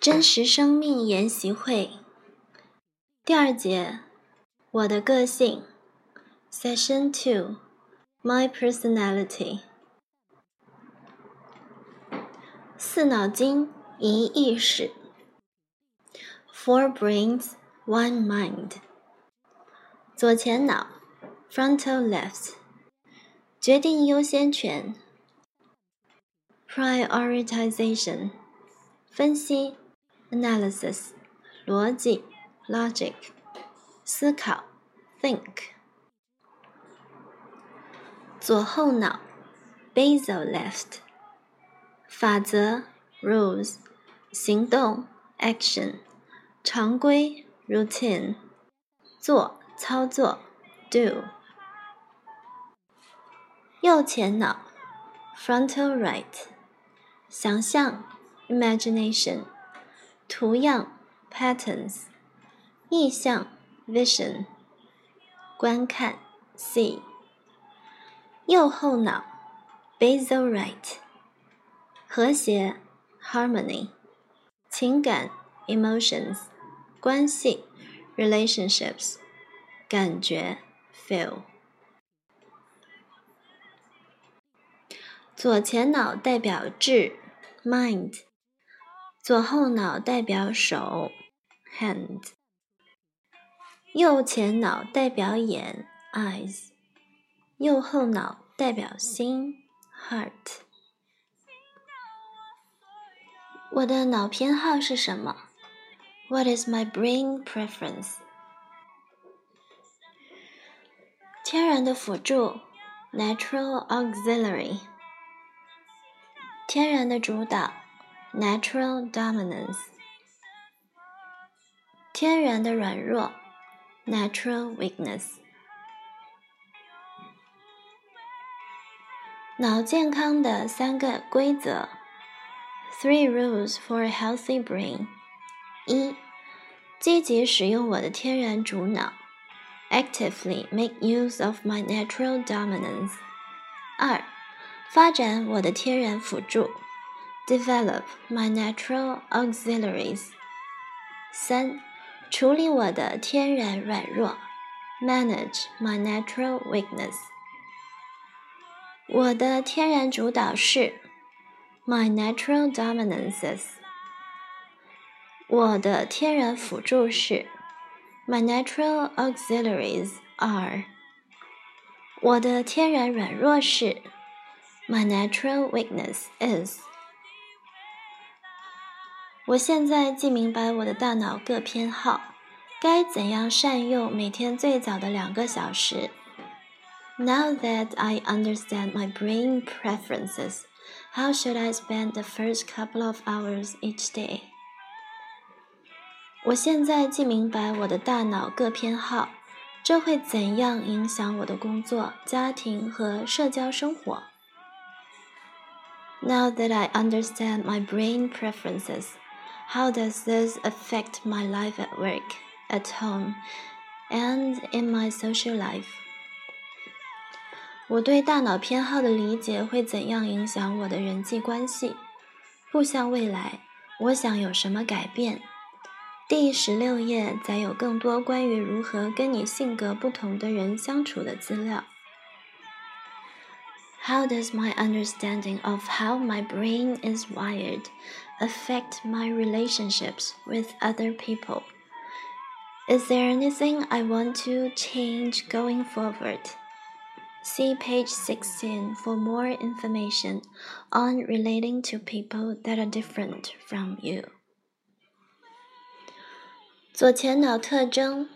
真实生命研习会第二节，我的个性，Session Two，My Personality。四脑筋一意识，Four brains, one mind。左前脑，Frontal left，决定优先权，Prioritization，分析。analysis 逻辑 logic 思考 think 左后脑 basal left 法则 rules 行动 action 常规 routine 做操作 do 右前脑 frontal right 想象 imagination 图样 patterns，意象 vision，观看 see，右后脑 basal right，和谐 harmony，情感 emotions，关系 relationships，感觉 feel。左前脑代表智 mind。 左后脑代表手，hand；右前脑代表眼，eyes；右后脑代表心，heart。我的脑偏好是什么？What is my brain preference？天然的辅助，natural auxiliary；天然的主导。 natural dominance，天然的软弱，natural weakness。脑健康的三个规则，three rules for a healthy brain。一，积极使用我的天然主脑，actively make use of my natural dominance。二，发展我的天然辅助。 Develop my natural auxiliaries。三，处理我的天然软弱，manage my natural weakness。我的天然主导是，my natural dominances。我的天然辅助是，my natural auxiliaries are。我的天然软弱是，my natural weakness is。 我现在既明白我的大脑各偏好，该怎样善用每天最早的两个小时。Now that I understand my brain preferences, how should I spend the first couple of hours each day? 我现在既明白我的大脑各偏好，这会怎样影响我的工作、家庭和社交生活？Now that I understand my brain preferences, how does this affect my life at work, at home, and in my social life? 我对大脑偏好的理解会怎样影响我的人际关系？步向未来，我想有什么改变？第十六页载有更多关于如何跟你性格不同的人相处的资料。How does my understanding of how my brain is wired affect my relationships with other people? Is there anything I want to change going forward? See page 16 for more information on relating to people that are different from you. 左前脑特征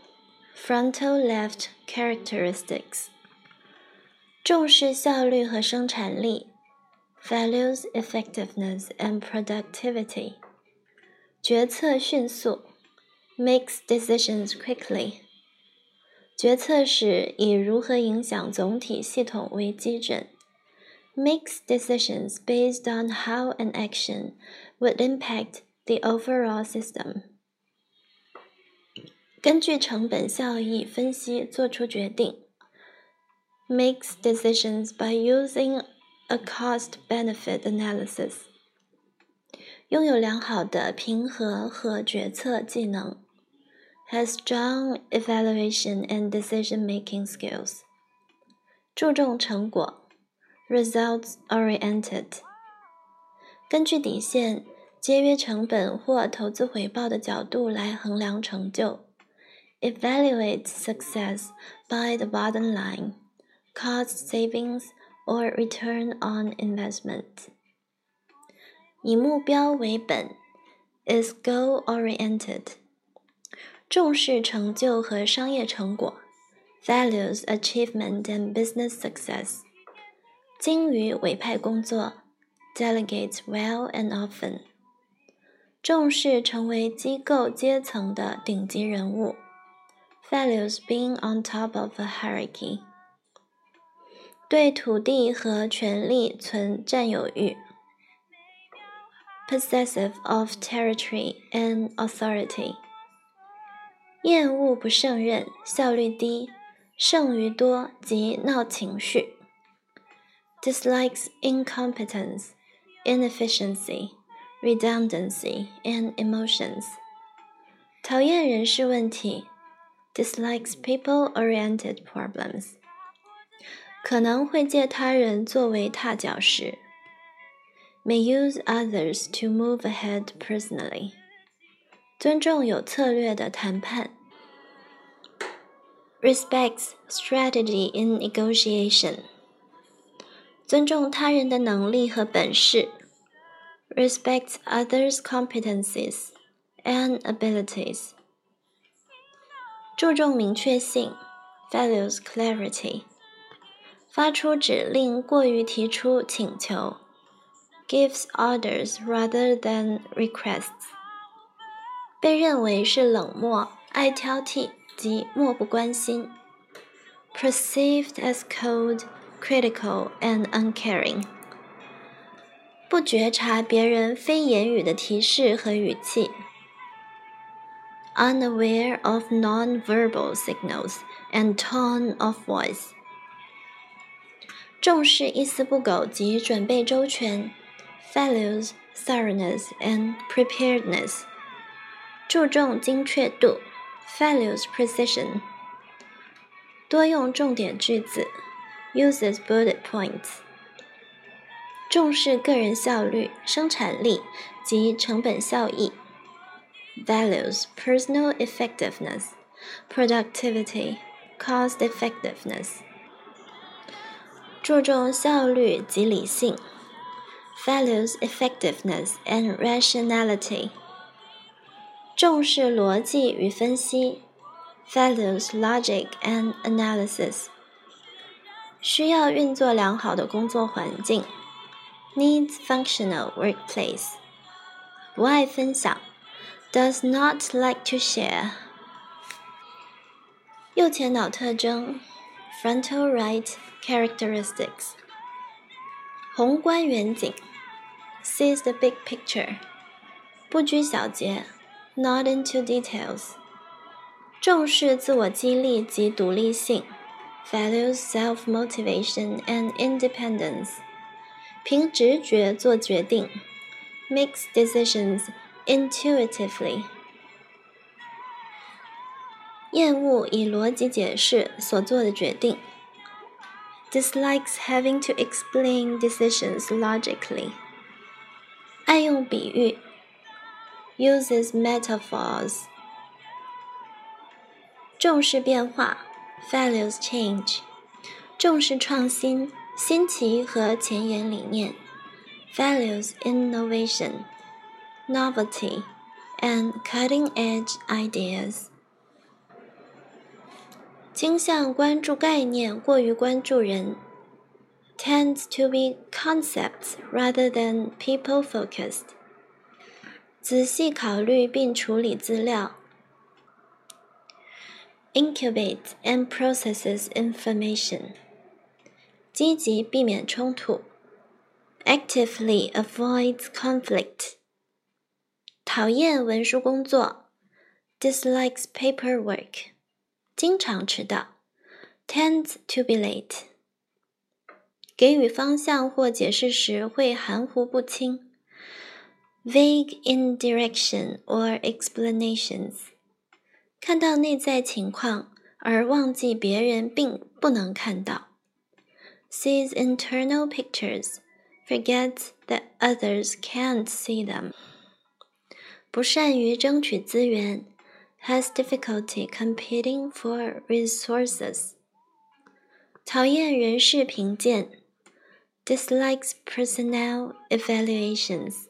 frontal left characteristics 重视效率和生产力 values effectiveness and productivity. 决策迅速，makes decisions quickly. 决策时以如何影响总体系统为基准，makes decisions based on how an action would impact the overall system. 根据成本效益分析做出决定，makes decisions by using a cost benefit analysis. 拥有良好的平和和决策技能，has strong evaluation and decision-making skills。注重成果，results-oriented。根据底线、节约成本或投资回报的角度来衡量成就，evaluate success by the bottom line, cost savings or return on investment。以目标为本，is goal-oriented。重视成就和商业成果，values achievement and business success。精于委派工作。delegates well and often，重视成为机构阶层的顶级人物，values being on top of a hierarchy， 对土地和权力存占有欲，possessive of territory and authority，厌恶不胜任，效率低，剩余多及闹情绪，dislikes incompetence。inefficiency, redundancy, and emotions. 讨厌人事问题，dislikes people-oriented problems. 可能会借他人作为踏脚石，may use others to move ahead personally. 尊重有策略的谈判，respects strategy in negotiation. 尊重他人的能力和本事，respect others' competencies and abilities。注重明确性，values clarity。 发出指令过于提出请求，gives orders rather than requests。被认为是冷漠、爱挑剔及漠不关心，perceived as cold。critical and uncaring，不觉察别人非言语的提示和语气，unaware of non-verbal signals and tone of voice， 重视一丝不苟及准备周全，values thoroughness and preparedness，注重精确度，values precision，多用重点句子。uses bullet points，重视个人效率、生产力及成本效益。Values personal effectiveness, productivity, cost effectiveness。 注重效率及理性。Values effectiveness and rationality。重视逻辑与分析。Values logic and analysis。需要运作良好的工作环境，needs functional workplace。不爱分享，does not like to share。右前脑特征 ，frontal right characteristics。宏观远景，sees the big picture。不拘小节，not into details。重视自我激励及独立性。values self-motivation and independence. 凭直觉做决定，makes decisions intuitively. 厌恶以逻辑解释所做的决定，dislikes having to explain decisions logically. 爱用比喻，uses metaphors. 重视变化。values change，重视创新、新奇和前沿理念；values innovation, novelty, and cutting-edge ideas。 倾向关注概念，过于关注人；tends to be concepts rather than people-focused。仔细考虑并处理资料。incubate and processes information. 积极避免冲突，actively avoids conflict. 讨厌文书工作，dislikes paperwork. 经常迟到，tends to be late. 给予方向或解释时会含糊不清 vague indirection or explanations，看到内在情况而忘记别人并不能看到；sees internal pictures, forgets that others can't see them。不善于争取资源 ，has difficulty competing for resources。讨厌人事评鉴，dislikes personnel evaluations。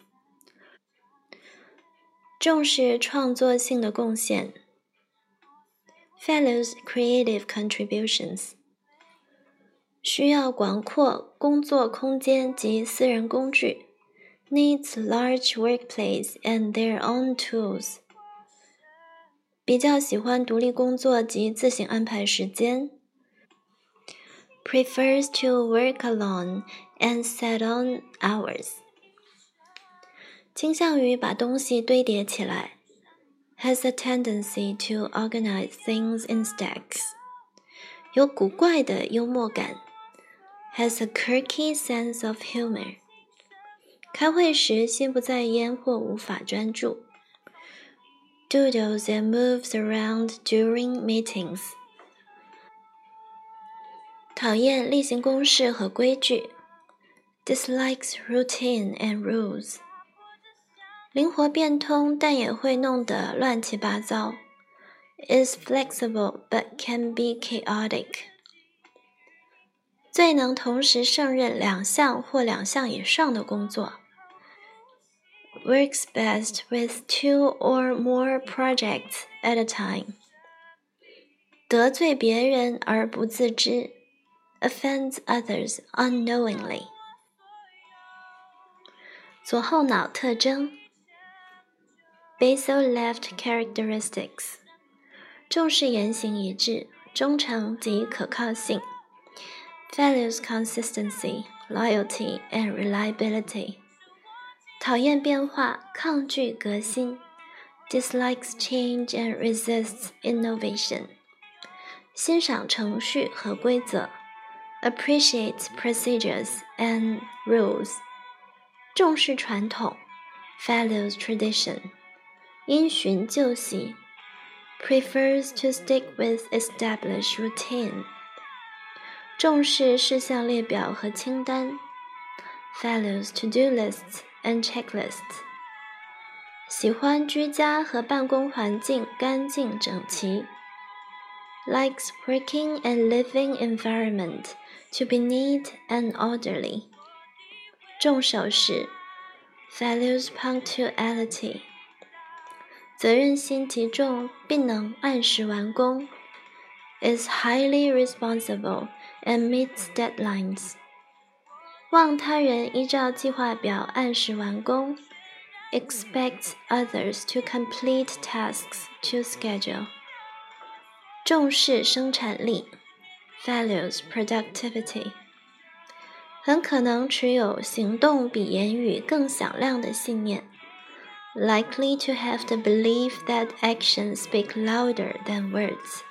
重视创作性的贡献，values creative contributions。需要广阔工作空间及私人工具，needs large workplace and their own tools。 比较喜欢独立工作及自行安排时间，prefers to work alone and set on hours。倾向于把东西堆叠起来，has a tendency to organize things in stacks。有古怪的幽默感，has a quirky sense of humor。开会时心不在焉或无法专注 ，doodles and moves around during meetings。讨厌例行公事和规矩，dislikes routine and rules。灵活变通，但也会弄得乱七八糟。Is flexible but can be chaotic。最能同时胜任两项或两项以上的工作。 Works best with two or more projects at a time。得罪别人而不自知。Offends others unknowingly。左后脑特征。Basal left characteristics，重视言行一致、忠诚及可靠性。Values consistency, loyalty and reliability。 讨厌变化，抗拒革新。Dislikes change and resists innovation。欣赏程序和规则。Appreciates procedures and rules。重视传统。Values tradition。因循旧习，prefers to stick with established routine。重视事项列表和清单，values to-do lists and checklists。喜欢居家和办公环境干净整齐，likes working and living environment to be neat and orderly。重守时，values punctuality。责任心极重，并能按时完工。Is highly responsible and meets deadlines。 望他人依照计划表按时完工。Expects others to complete tasks to schedule。重视生产力。Values productivity。很可能持有行动比言语更响亮的信念。likely to have the belief that actions speak louder than words.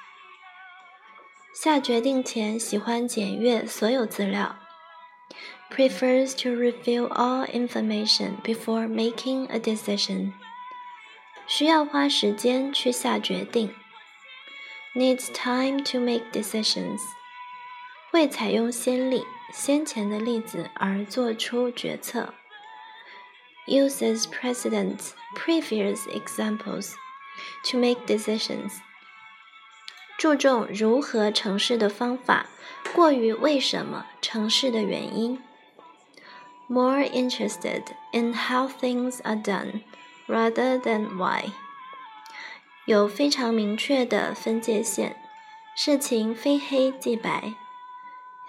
下决定前喜欢检阅所有资料。 Prefers to review all information before making a decision. 需要花时间去下决定。Needs time to make decisions. 会采用先例、先前的例子而做出决策。uses precedent previous examples to make decisions. 注重如何成事的方法，过于为什么成事的原因。 More interested in how things are done rather than why. 有非常明确的分界线，事情非黑即白。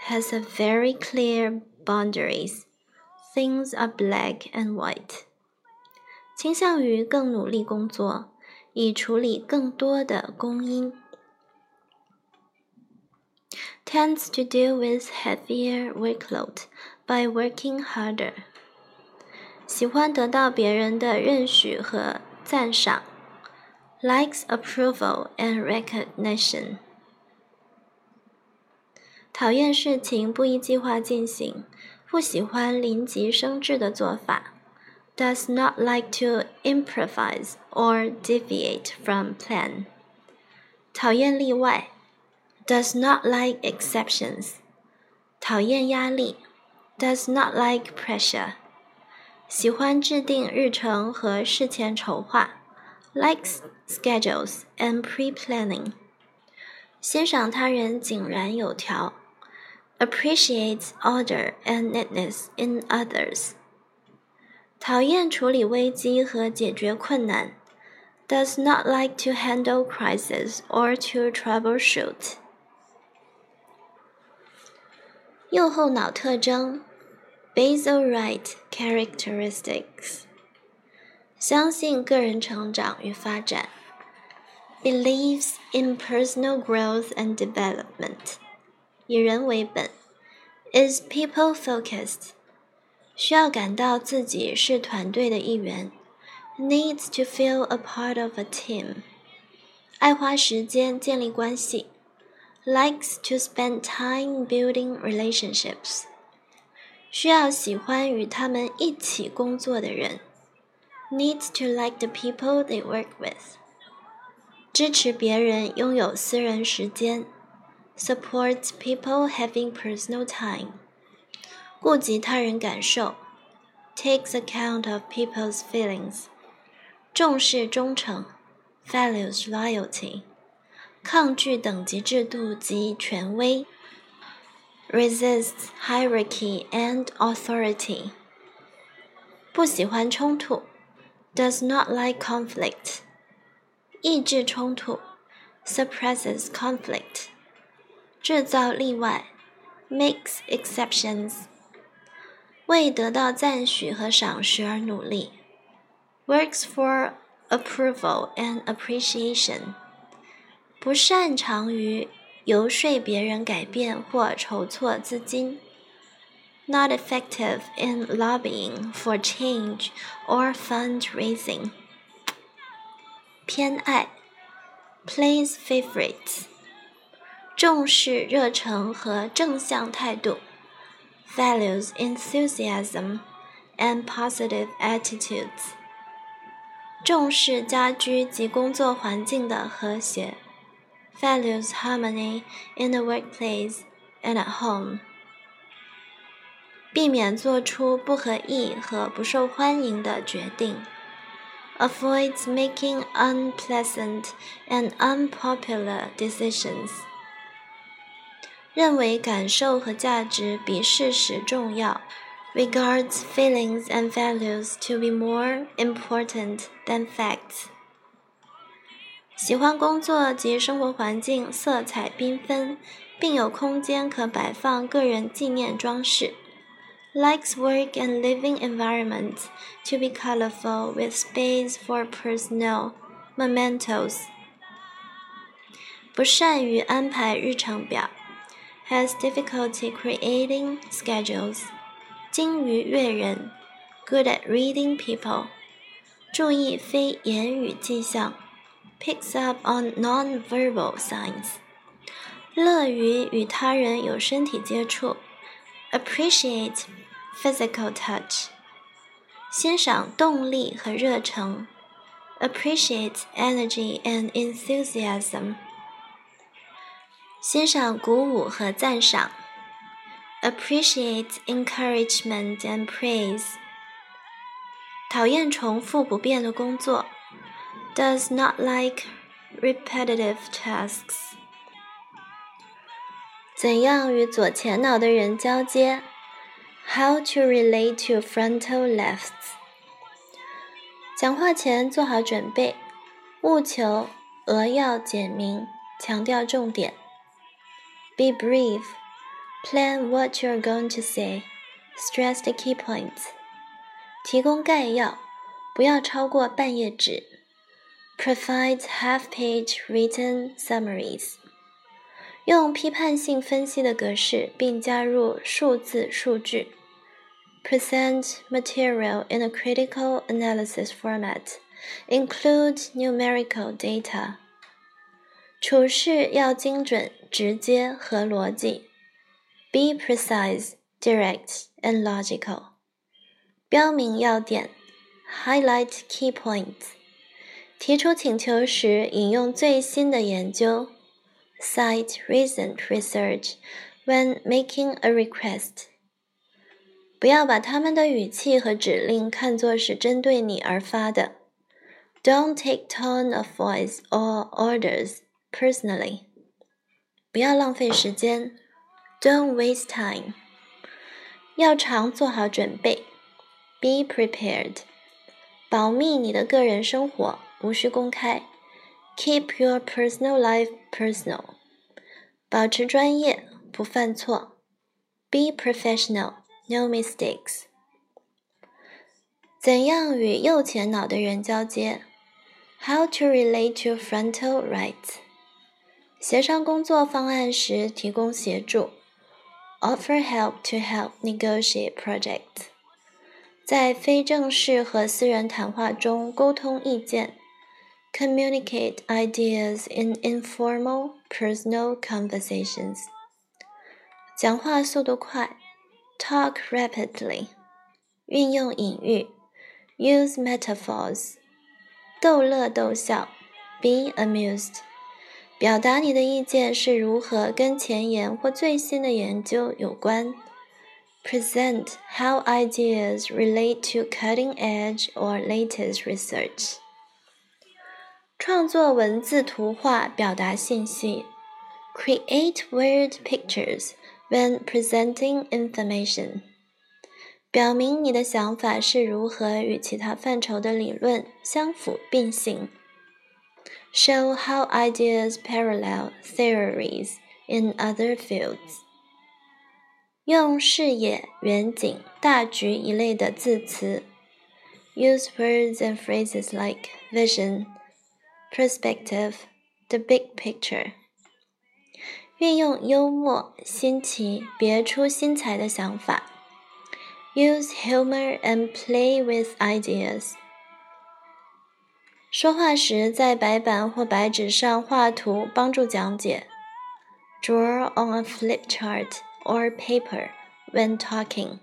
Has a very clear boundaries things are black and white，倾向于更努力工作，以处理更多的公因。Tends to deal with heavier workload by working harder。喜欢得到别人的认许和赞赏。Likes approval and recognition。讨厌事情不依计划进行。不喜欢临急生智的做法 does not like to improvise or deviate from plan. 讨厌例外 does not like exceptions. 讨厌压力 does not like pressure. 喜欢制定日程和事前筹划 likes schedules and pre-planning. 欣赏他人井然有条 appreciates order and neatness in others. 讨厌处理危机和解决困难，does not like to handle crisis or to troubleshoot。 右后脑特征，basal right characteristics。相信个人成长与发展，believes in personal growth and development。以人为本，is people focused。需要感到自己是团队的一员，needs to feel a part of a team。爱花时间建立关系 ，likes to spend time building relationships。需要喜欢与他们一起工作的人，needs to like the people they work with。支持别人拥有私人时间，supports people having personal time。顾及他人感受，takes account of people's feelings，重视忠诚，values loyalty， 抗拒等级制度及权威，resists hierarchy and authority，不喜欢冲突，does not like conflict，抑制冲突，suppresses conflict，制造例外，makes exceptions。为得到赞许和赏识而努力，works for approval and appreciation，不擅长于游说别人改变或筹措资金，not effective in lobbying for change or fundraising，偏爱，plays favorites，重视热忱和正向态度。values enthusiasm and positive attitudes. 重视家居及工作环境的和谐 ，values harmony in the workplace and at home. 避免做出不合意和不受欢迎的决定，avoids making unpleasant and unpopular decisions. 认为感受和价值比事实重要，regards feelings and values to be more important than facts。 喜欢工作及生活环境色彩缤纷，并有空间可摆放个人纪念装饰。Likes work and living environments to be colorful with space for personal mementos。不善于安排日程表。has difficulty creating schedules. 精于阅人，good at reading people. 注意非言语迹象 ，picks up on non-verbal signs. 乐于与他人有身体接触，appreciate physical touch. 欣赏动力和热诚，appreciate energy and enthusiasm. 欣赏鼓舞和赞赏，appreciate encouragement and praise。讨厌重复不便的工作 ，does not like repetitive tasks。怎样与左前脑的人交接？How to relate to frontal lefts？讲话前做好准备，务求扼要简明，强调重点。Be brief. Plan what you're going to say. Stress the key points. 提供概要，不要超过半页纸。 Provide half-page written summaries. 用批判性分析的格式，并加入数字数据。Present material in a critical analysis format. Include numerical data. 处事要精准、直接和逻辑，be precise, direct and logical。标明要点 highlight key points. 提出请求时，引用最新的研究。Cite recent research when making a request. 不要把他们的语气和指令看作是针对你而发的。Don't take tone of voice or orders personally. 不要浪费时间。Don't waste time. 要常做好准备。Be prepared. 保密你的个人生活。 无需公开。Keep your personal life personal。保持专业，不犯错。Be professional, no mistakes。怎样与右前脑的人交接？How to relate to frontal right？协商工作方案时提供协助。Offer help to help negotiate project。在非正式和私人谈话中沟通意见。 Communicate ideas in informal, personal conversations. 讲话速度快，talk rapidly. 运用隐喻，use metaphors. 逗乐逗笑，be amused. 表达你的意见是如何跟前沿或最新的研究有关。Present how ideas relate to cutting edge or latest research. 创作文字图画表达信息，create word pictures when presenting information。表明你的想法是如何与其他范畴的理论相辅并行。Show how ideas parallel theories in other fields。用视野、远景、大局一类的字词。Use words and phrases like vision。 perspective, the big picture。运用幽默、新奇、别出心裁的想法。Use humor and play with ideas。说话时在白板或白纸上画图，帮助讲解。Draw on a flip chart or paper when talking。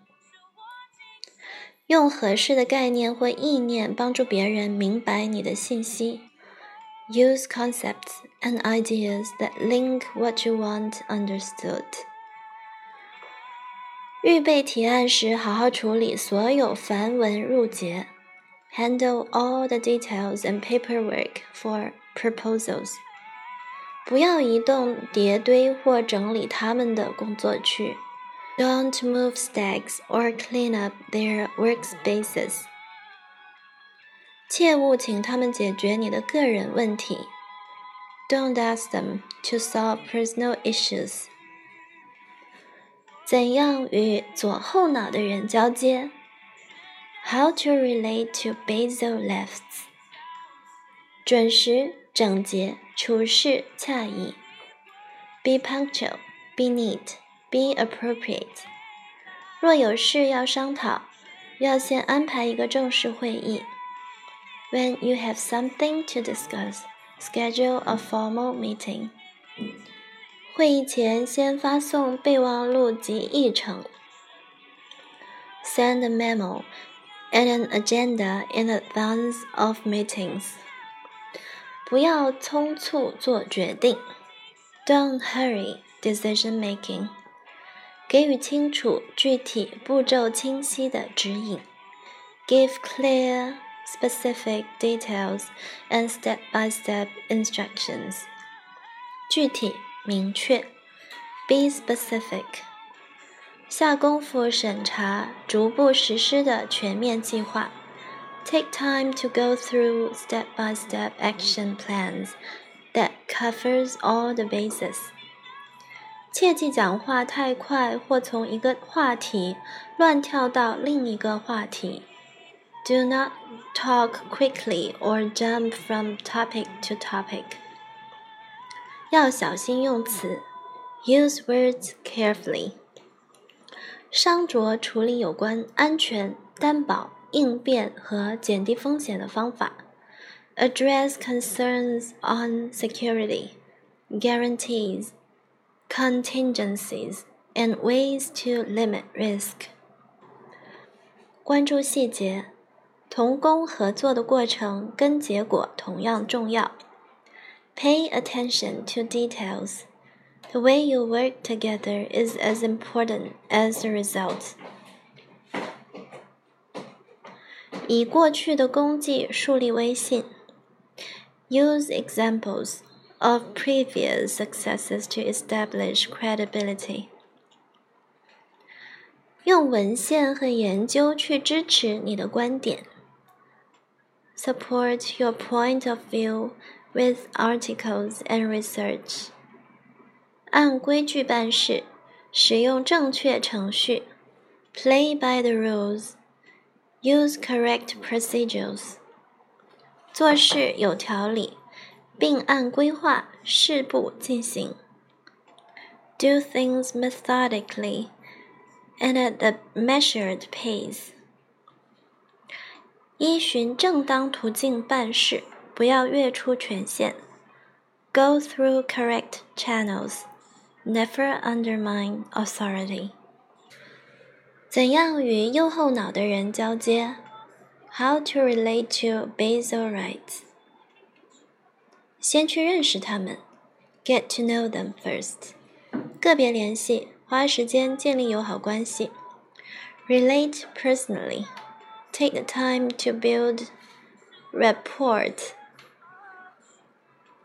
用合适的概念或意念帮助别人明白你的信息。 Use concepts and ideas that link what you want understood. 预备提案时，好好处理所有繁文缛节。Handle all the details and paperwork for proposals. 不要移动叠堆或整理他们的工作区。Don't move stacks or clean up their workspaces. 切勿请他们解决你的个人问题。Don't ask them to solve personal issues。怎样与左后脑的人交接？How to relate to basal lefts？准时、整洁、处事恰宜。Be punctual. Be neat. Be appropriate. 若有事要商讨，要先安排一个正式会议。When you have something to discuss, schedule a formal meeting. 会议前先发送备忘录及议程。Send a memo and an agenda in advance of meetings. 不要匆促做决定。Don't hurry decision making. 给予清楚、具体、步骤清晰的指引。Give clear specific details and step-by-step instructions. 具体明确，be specific。下功夫审查逐步实施的全面计划。Take time to go through step-by-step action plans that covers all the bases. 切忌讲话太快，或从一个话题乱跳到另一个话题。 do not talk quickly or jump from topic to topic. 要小心用词，use words carefully. 商酌处理有关安全、担保、应变和减低风险的方法。Address concerns on security, guarantees, contingencies, and ways to limit risk. 关注细节 同工合作的过程跟结果同样重要。Pay attention to details. The way you work together is as important as the result. 以过去的功绩树立威信。Use examples of previous successes to establish credibility. 用文献和研究去支持你的观点。 Support your point of view with articles and research. 按规矩办事，使用正确程序。Play by the rules. Use correct procedures. 做事有条理，并按规划事步进行。Do things methodically and at a measured pace. 依循正当途径办事，不要越出权限。Go through correct channels. Never undermine authority. 怎样与右后脑的人交接？How to relate to basal-rights？先去认识他们，get to know them first。个别联系，花时间建立友好关系。Relate personally。Take the time to build rapport。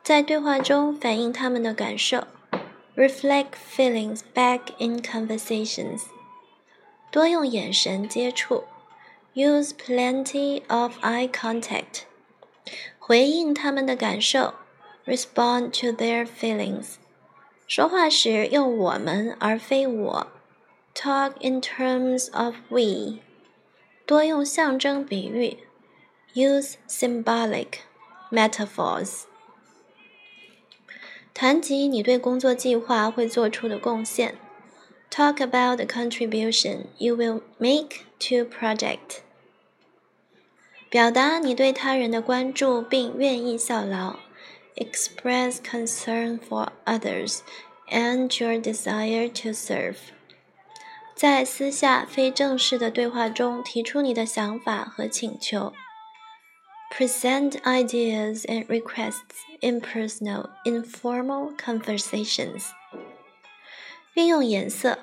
在对话中反映他们的感受。Reflect feelings back in conversations。多用眼神接触，use plenty of eye contact，回应他们的感受，respond to their feelings。说话时用我们而非我，talk in terms of we。 多用象征比喻，use symbolic metaphors。谈及你对工作计划会做出的贡献。Talk about the contribution you will make to project. 表达你对他人的关注并愿意效劳。Express concern for others and your desire to serve. 在私下非正式的对话中提出你的想法和请求。Present ideas and requests in personal, informal conversations. 运用颜色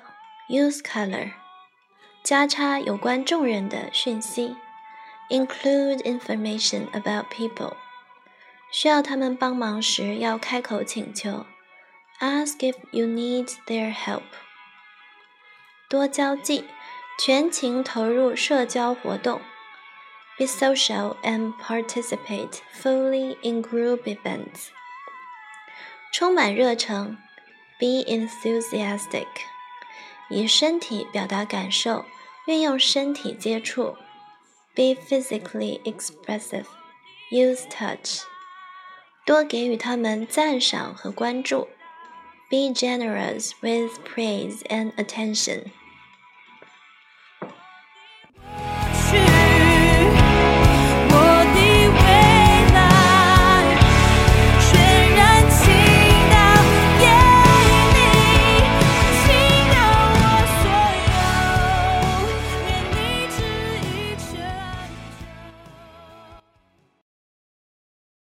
，use color，加插有关众人的讯息，include information about people。需要他们帮忙时要开口请求，ask if you need their help。多交际，全情投入社交活动，be social and participate fully in group events。充满热诚。Be enthusiastic，以身体表达感受，运用身体接触。Be physically expressive, use touch。多给予他们赞赏和关注。Be generous with praise and attention。